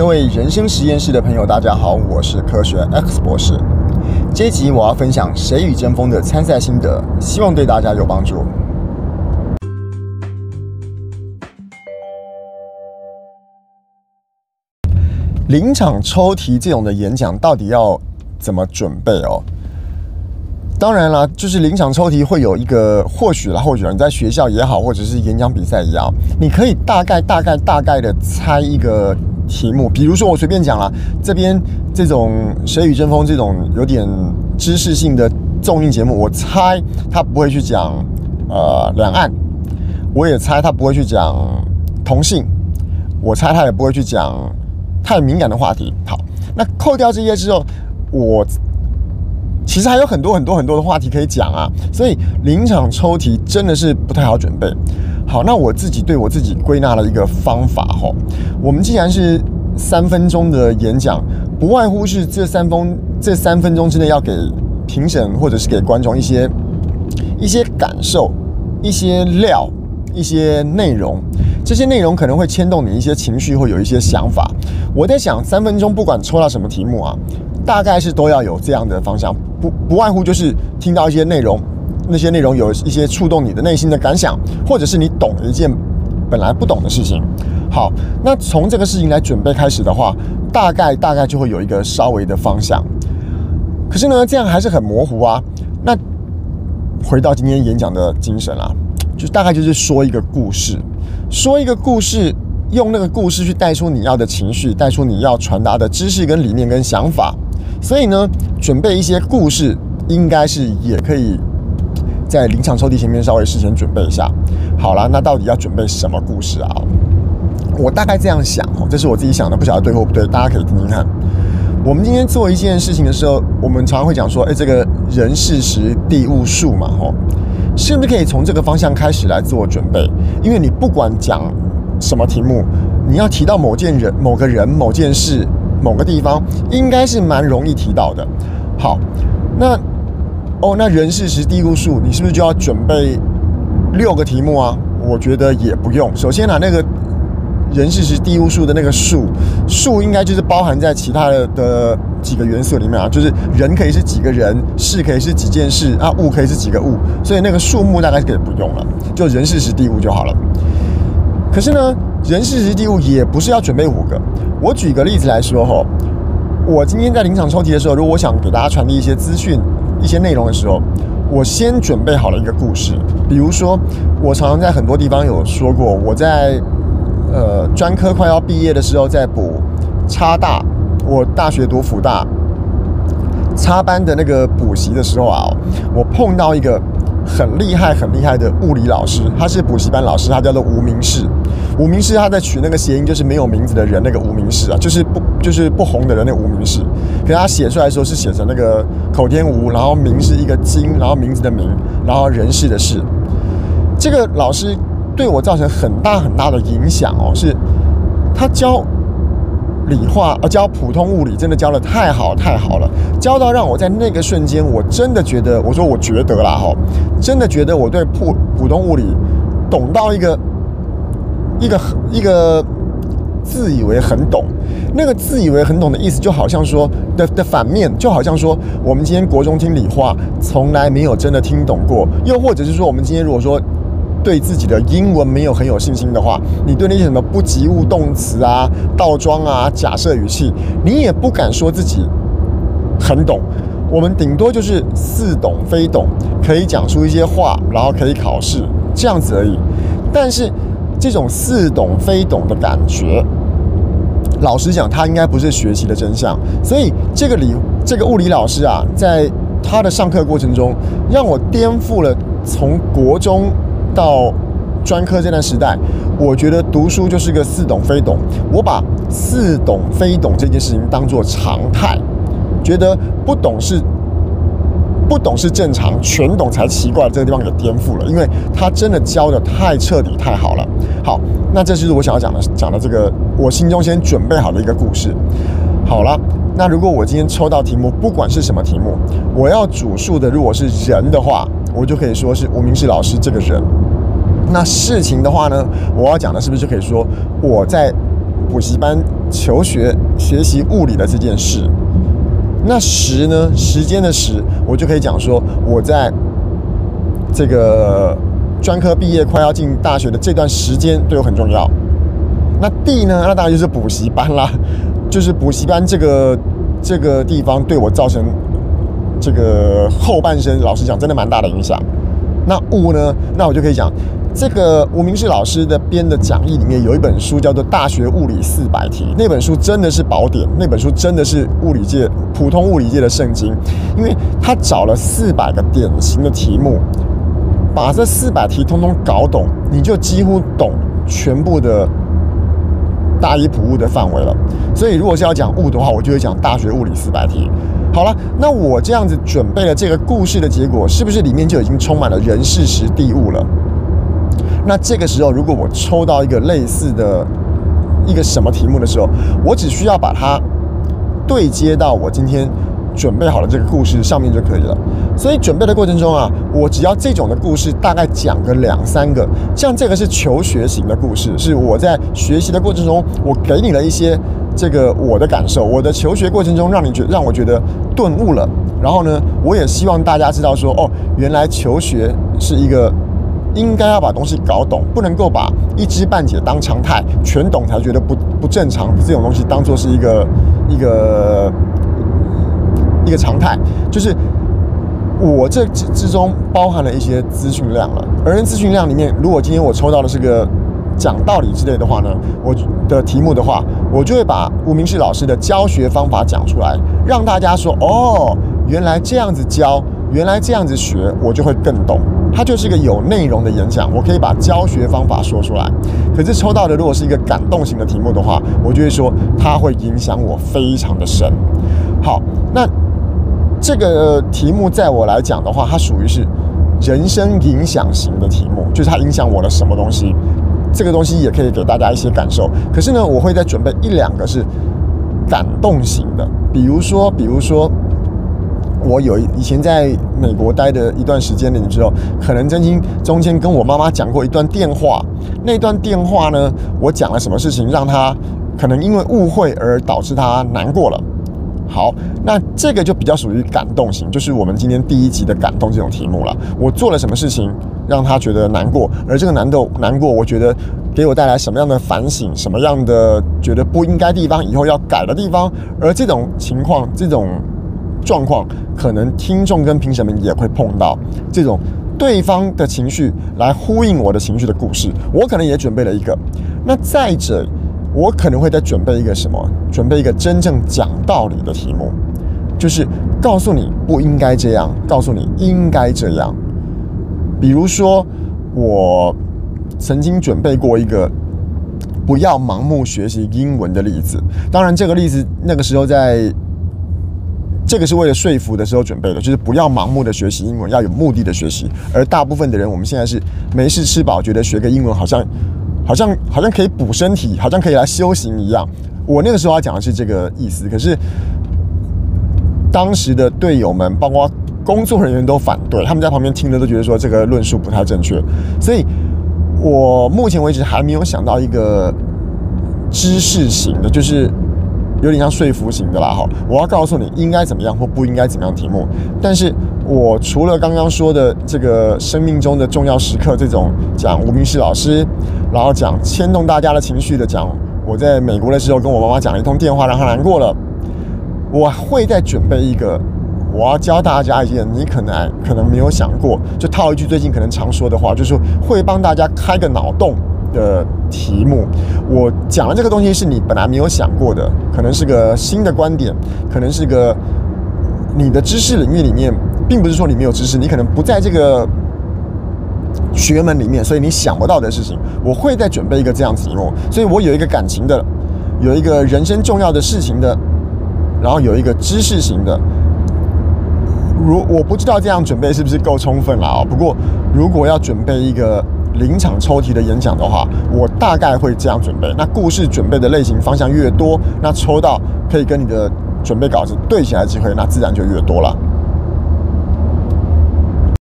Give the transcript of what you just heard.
各位人生实验室的朋友，大家好，我是科学 X 博士。这一集我要分享《谁与争锋》的参赛心得，希望对大家有帮助。临场抽题这种的演讲，到底要怎么准备哦？当然了，就是临场抽题会有一个，或许啦，或许你在学校也好，或者是演讲比赛也好，你可以大概、大概、大概的猜一个题目。比如说，我随便讲了，这边这种《谁与争锋》这种有点知识性的综艺节目，我猜他不会去讲呃两岸，我也猜他不会去讲同性，我猜他也不会去讲太敏感的话题。好，那扣掉这些之后，我。其实还有很多很多很多的话题可以讲啊，所以临场抽题真的是不太好准备。好，那我自己对我自己归纳了一个方法哈。我们既然是三分钟的演讲，不外乎是这三分这三分钟之内要给评审或者是给观众一些一些感受、一些料、一些内容。这些内容可能会牵动你一些情绪，会有一些想法。我在想，三分钟不管抽到什么题目啊，大概是都要有这样的方向。不不外乎就是听到一些内容，那些内容有一些触动你的内心的感想，或者是你懂了一件本来不懂的事情。好，那从这个事情来准备开始的话，大概大概就会有一个稍微的方向。可是呢，这样还是很模糊啊。那回到今天演讲的精神啊，就大概就是说一个故事，说一个故事，用那个故事去带出你要的情绪，带出你要传达的知识跟理念跟想法。所以呢，准备一些故事，应该是也可以在临场抽题前面稍微事先准备一下。好了，那到底要准备什么故事啊？我大概这样想哦，这是我自己想的，不晓得对或不对，大家可以听听看。我们今天做一件事情的时候，我们常常会讲说，哎，这个人事时地物数嘛，吼，是不是可以从这个方向开始来做准备？因为你不管讲什么题目，你要提到某件人、某个人、某件事。某个地方应该是蛮容易提到的。好，那哦，那人事时地物数，你是不是就要准备六个题目啊？我觉得也不用。首先呢，那个人事时地物数的那个数，数应该就是包含在其他的的几个元素里面啊，就是人可以是几个人，事可以是几件事啊，物可以是几个物，所以那个数目大概可以不用了，就人事时地物就好了。可是呢，人事时地物也不是要准备五个。我举个例子来说哈，我今天在临场抽题的时候，如果我想给大家传递一些资讯、一些内容的时候，我先准备好了一个故事。比如说，我常常在很多地方有说过，我在呃专科快要毕业的时候，在补插大，我大学读辅大插班的那个补习的时候啊，我碰到一个很厉害、很厉害的物理老师，他是补习班老师，他叫做吴明士。无名氏，他在取那个谐音，就是没有名字的人，那个无名氏啊，就是不就是不红的人，那无名氏。可是他写出来的时候是写成那个口天吴，然后名是一个金，然后名字的名，然后人事的事。这个老师对我造成很大很大的影响哦，是他教理化，呃，教普通物理真的教得太好太好了，教到让我在那个瞬间，我真的觉得，我说我觉得啦哈，真的觉得我对普普通物理懂到一个。一个一个自以为很懂，那个自以为很懂的意思，就好像说的的反面，就好像说我们今天国中听理化，从来没有真的听懂过；又或者是说，我们今天如果说对自己的英文没有很有信心的话，你对那些什么不及物动词啊、倒装啊、假设语气，你也不敢说自己很懂。我们顶多就是似懂非懂，可以讲出一些话，然后可以考试这样子而已。但是。这种似懂非懂的感觉，老实讲，他应该不是学习的真相。所以，这个理这个物理老师啊，在他的上课过程中，让我颠覆了从国中到专科这段时代，我觉得读书就是个似懂非懂。我把似懂非懂这件事情当作常态，觉得不懂是。不懂是正常，全懂才奇怪。这个地方给颠覆了，因为他真的教的太彻底、太好了。好，那这就是我想要讲的，讲的这个我心中先准备好的一个故事。好了，那如果我今天抽到题目，不管是什么题目，我要主述的如果是人的话，我就可以说是吴明士老师这个人。那事情的话呢，我要讲的是不是就可以说我在补习班求学学习物理的这件事。那时呢，时间的时，我就可以讲说，我在这个专科毕业快要进大学的这段时间对我很重要。那地呢，那当然就是补习班啦，就是补习班这个这个地方对我造成这个后半生，老实讲，真的蛮大的影响。那物呢，那我就可以讲。这个吴明世老师的编的讲义里面有一本书叫做《大学物理四百题》，那本书真的是宝典，那本书真的是物理界普通物理界的圣经，因为他找了四百个典型的题目，把这四百题通通搞懂，你就几乎懂全部的大一普物的范围了。所以如果是要讲物的话，我就会讲《大学物理四百题》。好了，那我这样子准备了这个故事的结果，是不是里面就已经充满了人事时地物了？那这个时候，如果我抽到一个类似的一个什么题目的时候，我只需要把它对接到我今天准备好的这个故事上面就可以了。所以准备的过程中啊，我只要这种的故事大概讲个两三个，像这个是求学型的故事，是我在学习的过程中，我给你了一些这个我的感受，我的求学过程中让你觉让我觉得顿悟了。然后呢，我也希望大家知道说，哦，原来求学是一个。应该要把东西搞懂，不能够把一知半解当常态，全懂才觉得不不正常。这种东西当做是一个一个一个常态，就是我这之中包含了一些资讯量了。而资讯量里面，如果今天我抽到的是个讲道理之类的话呢，我的题目的话，我就会把吴明世老师的教学方法讲出来，让大家说：哦，原来这样子教，原来这样子学，我就会更懂。它就是一个有内容的演讲，我可以把教学方法说出来。可是抽到的如果是一个感动型的题目的话，我就会说它会影响我非常的深。好，那这个题目在我来讲的话，它属于是人生影响型的题目，就是它影响我的什么东西。这个东西也可以给大家一些感受。可是呢，我会再准备一两个是感动型的，比如说，比如说。我有以前在美国待的一段时间了，你知道，可能曾经中间跟我妈妈讲过一段电话。那段电话呢，我讲了什么事情，让她可能因为误会而导致她难过了。好，那这个就比较属于感动型，就是我们今天第一集的感动这种题目了。我做了什么事情让她觉得难过，而这个难度难过，我觉得给我带来什么样的反省，什么样的觉得不应该地方，以后要改的地方，而这种情况，这种。状况可能听众跟评审们也会碰到这种对方的情绪来呼应我的情绪的故事，我可能也准备了一个。那再者，我可能会再准备一个什么？准备一个真正讲道理的题目，就是告诉你不应该这样，告诉你应该这样。比如说，我曾经准备过一个不要盲目学习英文的例子。当然，这个例子那个时候在。这个是为了说服的时候准备的，就是不要盲目的学习英文，要有目的的学习。而大部分的人，我们现在是没事吃饱，觉得学个英文好像，好像，好像可以补身体，好像可以来修行一样。我那个时候要讲的是这个意思，可是当时的队友们，包括工作人员都反对，他们在旁边听着都觉得说这个论述不太正确。所以我目前为止还没有想到一个知识型的，就是。有点像说服型的啦，哈！我要告诉你应该怎么样或不应该怎么样题目，但是我除了刚刚说的这个生命中的重要时刻这种讲吴明世老师，然后讲牵动大家的情绪的讲，我在美国的时候跟我妈妈讲了一通电话让她难过了，我会再准备一个，我要教大家一件你可能可能没有想过，就套一句最近可能常说的话，就是会帮大家开个脑洞。的题目，我讲的这个东西是你本来没有想过的，可能是个新的观点，可能是个你的知识领域里面，并不是说你没有知识，你可能不在这个学门里面，所以你想不到的事情，我会再准备一个这样子题目，所以我有一个感情的，有一个人生重要的事情的，然后有一个知识型的，如我不知道这样准备是不是够充分了啊？不过如果要准备一个。临场抽题的演讲的话，我大概会这样准备。那故事准备的类型方向越多，那抽到可以跟你的准备稿子对起来的机会，那自然就越多了。